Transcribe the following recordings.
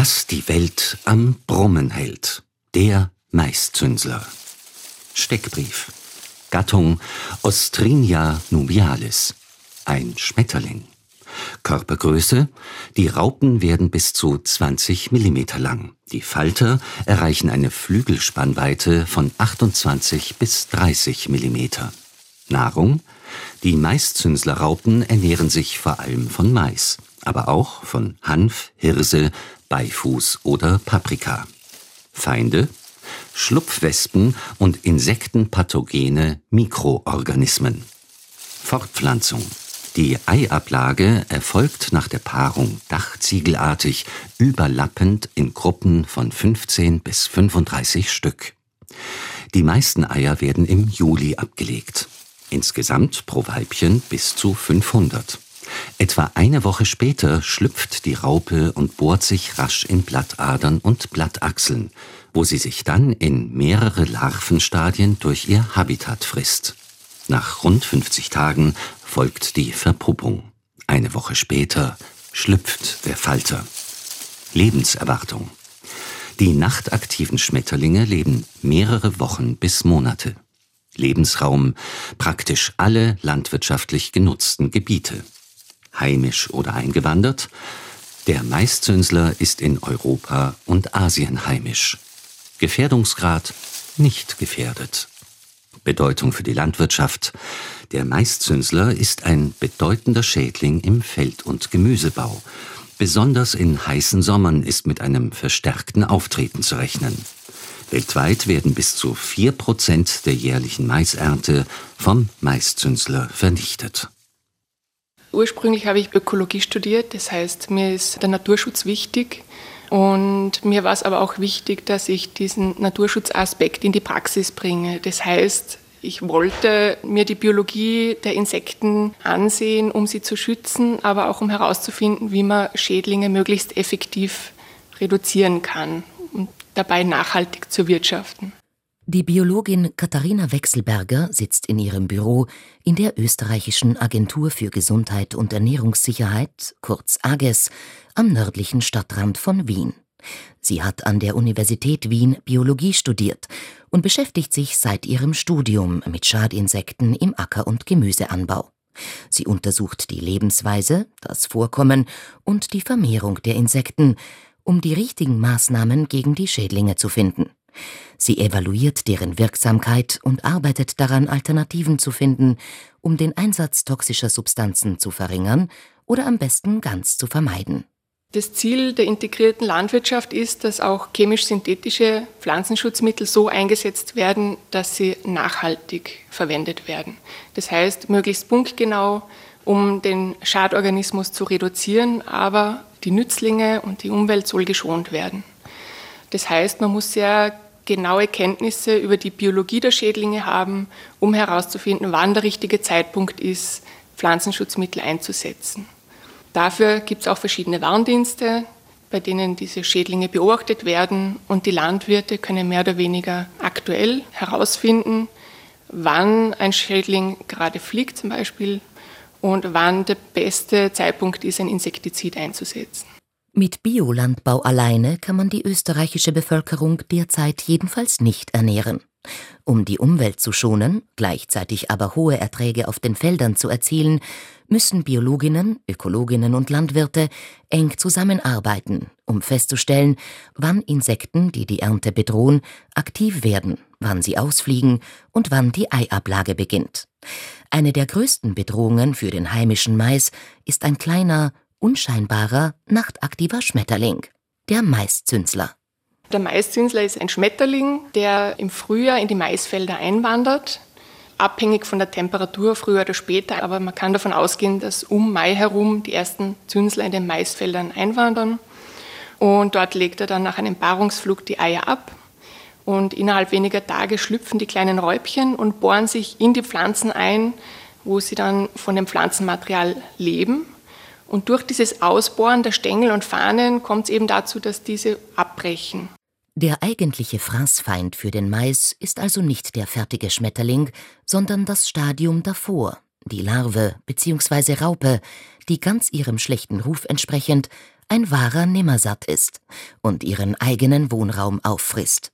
Was die Welt am Brummen hält. Der Maiszünsler. Steckbrief. Gattung Ostrinia nubialis. Ein Schmetterling. Körpergröße. Die Raupen werden bis zu 20 mm lang. Die Falter erreichen eine Flügelspannweite von 28 bis 30 mm. Nahrung. Die Maiszünslerraupen ernähren sich vor allem von Mais, aber auch von Hanf, Hirse, Beifuß oder Paprika. Feinde Schlupfwespen und insektenpathogene Mikroorganismen. Fortpflanzung Die Eiablage erfolgt nach der Paarung dachziegelartig, überlappend in Gruppen von 15 bis 35 Stück. Die meisten Eier werden im Juli abgelegt. Insgesamt pro Weibchen bis zu 500. Etwa eine Woche später schlüpft die Raupe und bohrt sich rasch in Blattadern und Blattachseln, wo sie sich dann in mehrere Larvenstadien durch ihr Habitat frisst. Nach rund 50 Tagen folgt die Verpuppung. Eine Woche später schlüpft der Falter. Lebenserwartung. Die nachtaktiven Schmetterlinge leben mehrere Wochen bis Monate. Lebensraum praktisch alle landwirtschaftlich genutzten Gebiete heimisch oder eingewandert. Der Maiszünsler ist in Europa und Asien heimisch. Gefährdungsgrad nicht gefährdet. Bedeutung für die Landwirtschaft. Der Maiszünsler ist ein bedeutender Schädling im Feld- und Gemüsebau. Besonders in heißen Sommern ist mit einem verstärkten Auftreten zu rechnen. Weltweit werden bis zu 4% der jährlichen Maisernte vom Maiszünsler vernichtet. Ursprünglich habe ich Ökologie studiert, das heißt, mir ist der Naturschutz wichtig. Und mir war es aber auch wichtig, dass ich diesen Naturschutzaspekt in die Praxis bringe. Das heißt, ich wollte mir die Biologie der Insekten ansehen, um sie zu schützen, aber auch um herauszufinden, wie man Schädlinge möglichst effektiv reduzieren kann und dabei nachhaltig zu wirtschaften. Die Biologin Katharina Wechselberger sitzt in ihrem Büro in der österreichischen Agentur für Gesundheit und Ernährungssicherheit, kurz AGES, am nördlichen Stadtrand von Wien. Sie hat an der Universität Wien Biologie studiert und beschäftigt sich seit ihrem Studium mit Schadinsekten im Acker- und Gemüseanbau. Sie untersucht die Lebensweise, das Vorkommen und die Vermehrung der Insekten, um die richtigen Maßnahmen gegen die Schädlinge zu finden. Sie evaluiert deren Wirksamkeit und arbeitet daran, Alternativen zu finden, um den Einsatz toxischer Substanzen zu verringern oder am besten ganz zu vermeiden. Das Ziel der integrierten Landwirtschaft ist, dass auch chemisch-synthetische Pflanzenschutzmittel so eingesetzt werden, dass sie nachhaltig verwendet werden. Das heißt, möglichst punktgenau, um den Schadorganismus zu reduzieren, aber die Nützlinge und die Umwelt soll geschont werden. Das heißt, man muss sehr genaue Kenntnisse über die Biologie der Schädlinge haben, um herauszufinden, wann der richtige Zeitpunkt ist, Pflanzenschutzmittel einzusetzen. Dafür gibt es auch verschiedene Warndienste, bei denen diese Schädlinge beobachtet werden und die Landwirte können mehr oder weniger aktuell herausfinden, wann ein Schädling gerade fliegt zum Beispiel und wann der beste Zeitpunkt ist, ein Insektizid einzusetzen. Mit Biolandbau alleine kann man die österreichische Bevölkerung derzeit jedenfalls nicht ernähren. Um die Umwelt zu schonen, gleichzeitig aber hohe Erträge auf den Feldern zu erzielen, müssen Biologinnen, Ökologinnen und Landwirte eng zusammenarbeiten, um festzustellen, wann Insekten, die die Ernte bedrohen, aktiv werden, wann sie ausfliegen und wann die Eiablage beginnt. Eine der größten Bedrohungen für den heimischen Mais ist ein kleiner, unscheinbarer, nachtaktiver Schmetterling, der Maiszünsler. Der Maiszünsler ist ein Schmetterling, der im Frühjahr in die Maisfelder einwandert, abhängig von der Temperatur, früher oder später. Aber man kann davon ausgehen, dass um Mai herum die ersten Zünsler in den Maisfeldern einwandern. Und dort legt er dann nach einem Paarungsflug die Eier ab. Und innerhalb weniger Tage schlüpfen die kleinen Räubchen und bohren sich in die Pflanzen ein, wo sie dann von dem Pflanzenmaterial leben und durch dieses Ausbohren der Stängel und Fahnen kommt es eben dazu, dass diese abbrechen. Der eigentliche Fraßfeind für den Mais ist also nicht der fertige Schmetterling, sondern das Stadium davor, die Larve bzw. Raupe, die ganz ihrem schlechten Ruf entsprechend ein wahrer Nimmersatt ist und ihren eigenen Wohnraum auffrisst.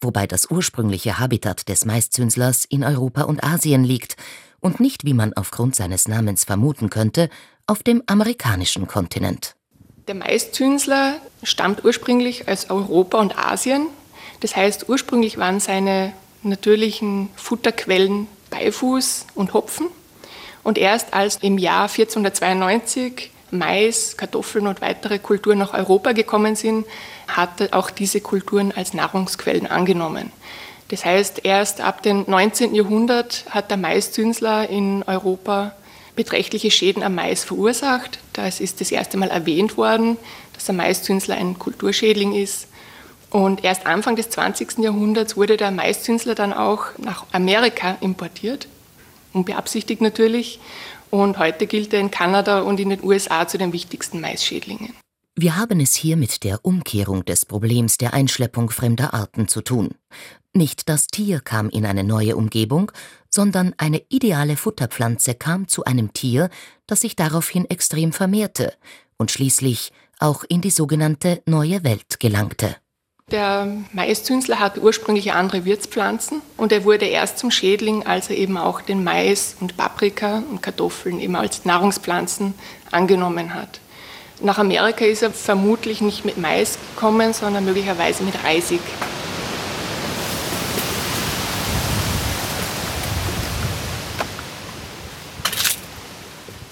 Wobei das ursprüngliche Habitat des Maiszünslers in Europa und Asien liegt und nicht, wie man aufgrund seines Namens vermuten könnte, auf dem amerikanischen Kontinent. Der Maiszünsler stammt ursprünglich aus Europa und Asien. Das heißt, ursprünglich waren seine natürlichen Futterquellen Beifuß und Hopfen. Und erst als im Jahr 1492 Mais, Kartoffeln und weitere Kulturen nach Europa gekommen sind, hat auch diese Kulturen als Nahrungsquellen angenommen. Das heißt, erst ab dem 19. Jahrhundert hat der Maiszünsler in Europa beträchtliche Schäden am Mais verursacht. Das ist das erste Mal erwähnt worden, dass der Maiszünsler ein Kulturschädling ist. Und erst Anfang des 20. Jahrhunderts wurde der Maiszünsler dann auch nach Amerika importiert, unbeabsichtigt natürlich. Und heute gilt er in Kanada und in den USA zu den wichtigsten Maisschädlingen. Wir haben es hier mit der Umkehrung des Problems der Einschleppung fremder Arten zu tun. Nicht das Tier kam in eine neue Umgebung, sondern eine ideale Futterpflanze kam zu einem Tier, das sich daraufhin extrem vermehrte und schließlich auch in die sogenannte neue Welt gelangte. Der Maiszünsler hatte ursprünglich andere Wirtspflanzen und er wurde erst zum Schädling, als er eben auch den Mais und Paprika und Kartoffeln eben als Nahrungspflanzen angenommen hat. Nach Amerika ist er vermutlich nicht mit Mais gekommen, sondern möglicherweise mit Reisig.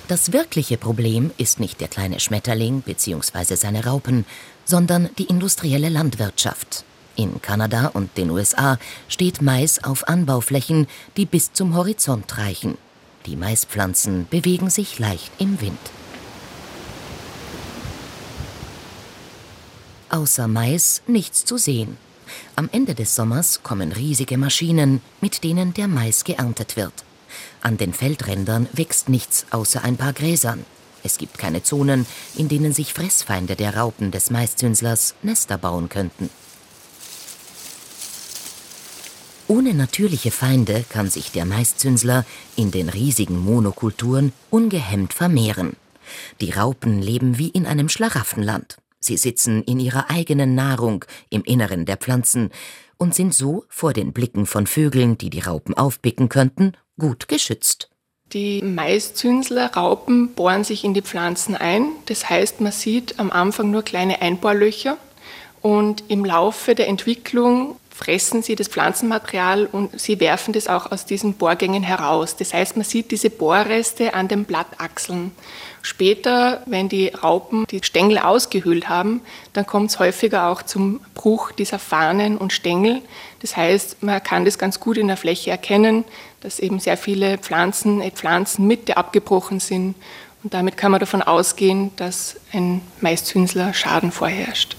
Das wirkliche Problem ist nicht der kleine Schmetterling bzw. seine Raupen, sondern die industrielle Landwirtschaft. In Kanada und den USA steht Mais auf Anbauflächen, die bis zum Horizont reichen. Die Maispflanzen bewegen sich leicht im Wind. Außer Mais nichts zu sehen. Am Ende des Sommers kommen riesige Maschinen, mit denen der Mais geerntet wird. An den Feldrändern wächst nichts außer ein paar Gräsern. Es gibt keine Zonen, in denen sich Fressfeinde der Raupen des Maiszünslers Nester bauen könnten. Ohne natürliche Feinde kann sich der Maiszünsler in den riesigen Monokulturen ungehemmt vermehren. Die Raupen leben wie in einem Schlaraffenland. Sie sitzen in ihrer eigenen Nahrung im Inneren der Pflanzen und sind so vor den Blicken von Vögeln, die die Raupen aufpicken könnten, gut geschützt. Die Maiszünsler-Raupen bohren sich in die Pflanzen ein. Das heißt, man sieht am Anfang nur kleine Einbohrlöcher und im Laufe der Entwicklung fressen sie das Pflanzenmaterial und sie werfen das auch aus diesen Bohrgängen heraus. Das heißt, man sieht diese Bohrreste an den Blattachseln. Später, wenn die Raupen die Stängel ausgehöhlt haben, dann kommt es häufiger auch zum Bruch dieser Fahnen und Stängel. Das heißt, man kann das ganz gut in der Fläche erkennen, dass eben sehr viele Pflanzen, äh, Pflanzenmitte abgebrochen sind. Und damit kann man davon ausgehen, dass ein Maiszünsler Schaden vorherrscht.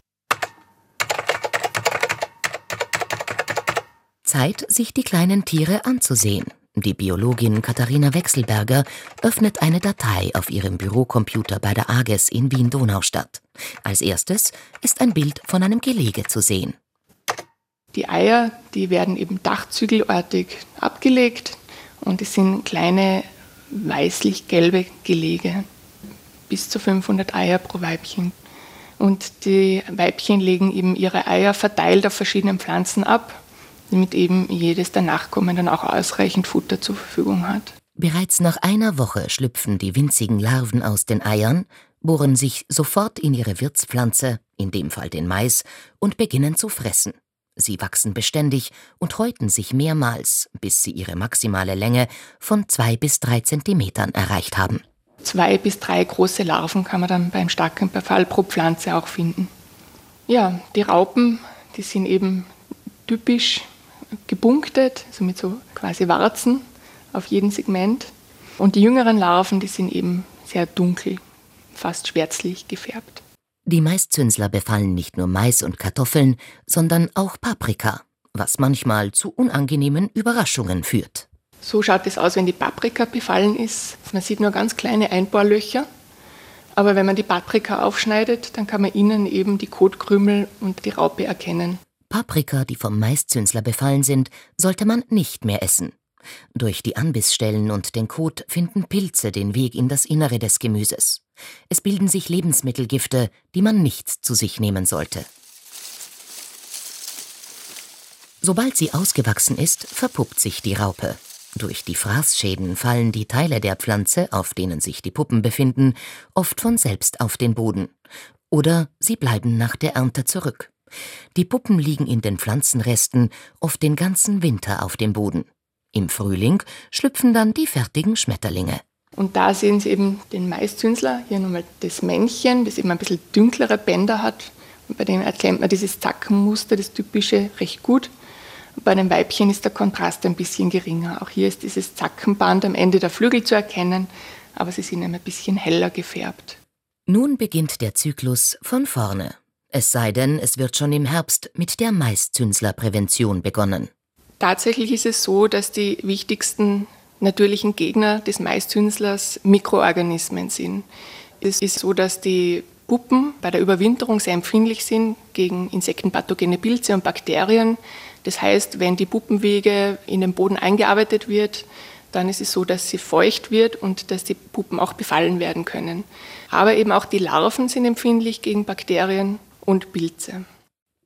Zeit, sich die kleinen Tiere anzusehen. Die Biologin Katharina Wechselberger öffnet eine Datei auf ihrem Bürocomputer bei der AGES in Wien-Donaustadt. Als erstes ist ein Bild von einem Gelege zu sehen. Die Eier, die werden eben dachzügelartig abgelegt und es sind kleine weißlich-gelbe Gelege, bis zu 500 Eier pro Weibchen. Und die Weibchen legen eben ihre Eier verteilt auf verschiedenen Pflanzen ab damit eben jedes der Nachkommen dann auch ausreichend Futter zur Verfügung hat. Bereits nach einer Woche schlüpfen die winzigen Larven aus den Eiern, bohren sich sofort in ihre Wirtspflanze, in dem Fall den Mais, und beginnen zu fressen. Sie wachsen beständig und häuten sich mehrmals, bis sie ihre maximale Länge von zwei bis drei Zentimetern erreicht haben. Zwei bis drei große Larven kann man dann beim starken Befall pro Pflanze auch finden. Ja, die Raupen, die sind eben typisch gebunktet, also mit so quasi Warzen auf jedem Segment. Und die jüngeren Larven, die sind eben sehr dunkel, fast schwärzlich gefärbt. Die Maiszünsler befallen nicht nur Mais und Kartoffeln, sondern auch Paprika, was manchmal zu unangenehmen Überraschungen führt. So schaut es aus, wenn die Paprika befallen ist. Man sieht nur ganz kleine Einbohrlöcher. Aber wenn man die Paprika aufschneidet, dann kann man innen eben die Kotkrümel und die Raupe erkennen. Paprika, die vom Maiszünsler befallen sind, sollte man nicht mehr essen. Durch die Anbissstellen und den Kot finden Pilze den Weg in das Innere des Gemüses. Es bilden sich Lebensmittelgifte, die man nicht zu sich nehmen sollte. Sobald sie ausgewachsen ist, verpuppt sich die Raupe. Durch die Fraßschäden fallen die Teile der Pflanze, auf denen sich die Puppen befinden, oft von selbst auf den Boden. Oder sie bleiben nach der Ernte zurück. Die Puppen liegen in den Pflanzenresten oft den ganzen Winter auf dem Boden. Im Frühling schlüpfen dann die fertigen Schmetterlinge. Und da sehen Sie eben den Maiszünsler, hier nochmal das Männchen, das eben ein bisschen dünklere Bänder hat. Und bei denen erkennt man dieses Zackenmuster, das typische, recht gut. Und bei den Weibchen ist der Kontrast ein bisschen geringer. Auch hier ist dieses Zackenband am Ende der Flügel zu erkennen, aber sie sind ein bisschen heller gefärbt. Nun beginnt der Zyklus von vorne. Es sei denn, es wird schon im Herbst mit der Maiszünslerprävention begonnen. Tatsächlich ist es so, dass die wichtigsten natürlichen Gegner des Maiszünslers Mikroorganismen sind. Es ist so, dass die Puppen bei der Überwinterung sehr empfindlich sind gegen insektenpathogene Pilze und Bakterien. Das heißt, wenn die Puppenwege in den Boden eingearbeitet wird, dann ist es so, dass sie feucht wird und dass die Puppen auch befallen werden können. Aber eben auch die Larven sind empfindlich gegen Bakterien und Pilze.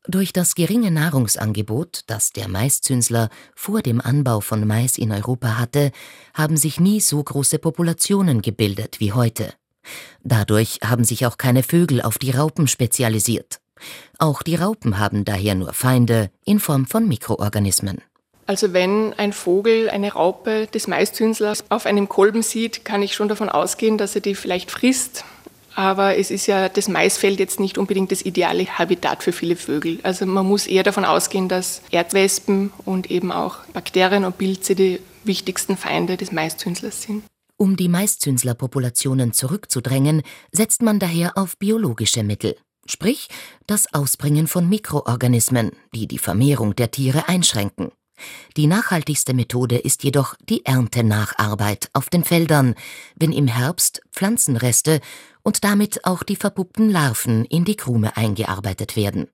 Durch das geringe Nahrungsangebot, das der Maiszünsler vor dem Anbau von Mais in Europa hatte, haben sich nie so große Populationen gebildet wie heute. Dadurch haben sich auch keine Vögel auf die Raupen spezialisiert. Auch die Raupen haben daher nur Feinde in Form von Mikroorganismen. Also wenn ein Vogel eine Raupe des Maiszünslers auf einem Kolben sieht, kann ich schon davon ausgehen, dass er die vielleicht frisst aber es ist ja das Maisfeld jetzt nicht unbedingt das ideale Habitat für viele Vögel. Also man muss eher davon ausgehen, dass Erdwespen und eben auch Bakterien und Pilze die wichtigsten Feinde des Maiszünslers sind. Um die Maiszünslerpopulationen zurückzudrängen, setzt man daher auf biologische Mittel, sprich das Ausbringen von Mikroorganismen, die die Vermehrung der Tiere einschränken. Die nachhaltigste Methode ist jedoch die Erntenacharbeit auf den Feldern, wenn im Herbst Pflanzenreste und damit auch die verpuppten Larven in die Krume eingearbeitet werden